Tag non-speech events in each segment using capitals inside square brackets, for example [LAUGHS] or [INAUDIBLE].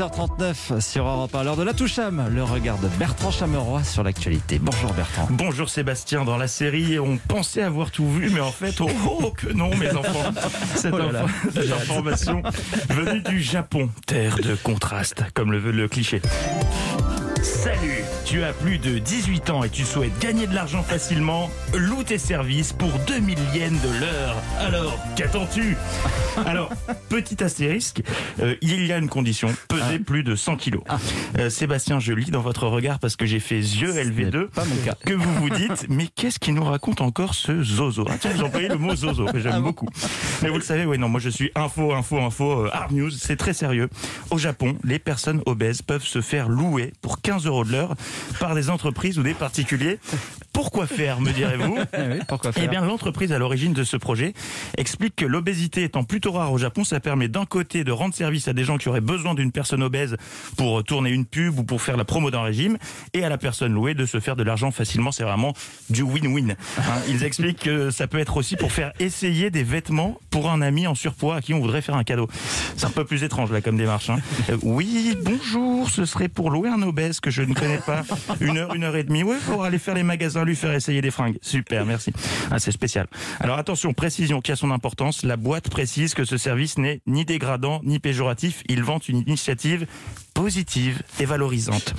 7h39 sur Europe 1. L'heure de la Toucham, le regard de Bertrand Chameroy sur l'actualité. Bonjour Bertrand. Bonjour Sébastien, dans la série on pensait avoir tout vu mais en fait oh, oh, que non mes enfants. Cette, Oh là là. info- cette information venue du Japon, terre de contraste comme le veut le cliché. Salut, tu as plus de 18 ans et tu souhaites gagner de l'argent facilement Loue tes services pour 2000 yens de l'heure. Alors, qu'attends-tu? Alors, petit astérisque, euh, il y a une condition, peser plus de 100 kilos. Euh, Sébastien, je lis dans votre regard parce que j'ai fait yeux LV2 pas mon cas. que vous vous dites, mais qu'est-ce qui nous raconte encore ce zozo? Ah, Tiens, vous employez le mot zozo, que j'aime beaucoup. Mais vous le savez, oui, non, moi je suis info, info, info, euh, hard news, c'est très sérieux. Au Japon, les personnes obèses peuvent se faire louer pour 15 euros de l'heure par des entreprises ou des particuliers. Pourquoi faire, me direz-vous [LAUGHS] Eh oui, pourquoi faire eh bien, l'entreprise à l'origine de ce projet explique que l'obésité étant plutôt rare au Japon, ça permet d'un côté de rendre service à des gens qui auraient besoin d'une personne obèse pour tourner une pub ou pour faire la promo d'un régime, et à la personne louée de se faire de l'argent facilement. C'est vraiment du win-win. Hein, ils expliquent que ça peut être aussi pour faire essayer des vêtements pour un ami en surpoids à qui on voudrait faire un cadeau. C'est un peu plus étrange là comme démarche. hein. Euh, oui, bonjour, ce serait pour louer un obèse que je ne connais pas. Une heure, une heure et demie. Oui, pour aller faire les magasins, lui faire essayer des fringues. Super, merci. Ah, c'est spécial. Alors attention, précision qui a son importance. La boîte précise que ce service n'est ni dégradant ni péjoratif. Il vante une initiative positive et valorisante.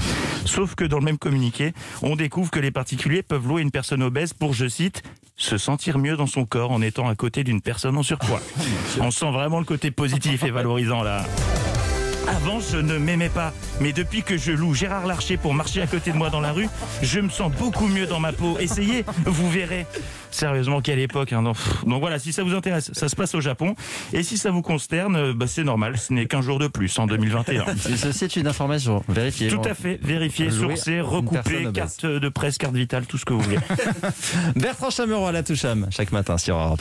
Sauf que dans le même communiqué, on découvre que les particuliers peuvent louer une personne obèse pour, je cite, se sentir mieux dans son corps en étant à côté d'une personne en surpoids. [LAUGHS] On sent vraiment le côté positif et valorisant là. Avant, je ne m'aimais pas, mais depuis que je loue Gérard Larcher pour marcher à côté de moi dans la rue, je me sens beaucoup mieux dans ma peau. Essayez, vous verrez. Sérieusement, quelle époque. hein, Donc voilà, si ça vous intéresse, ça se passe au Japon. Et si ça vous consterne, euh, bah, c'est normal, ce n'est qu'un jour de plus en 2021. Si Ceci est une information vérifiée. Tout à fait, recoupé, personne obèse. carte de presse, carte vitale, tout ce que vous voulez. [LAUGHS] Bertrand Chameroy, la Toucham, chaque matin sur Europe 1.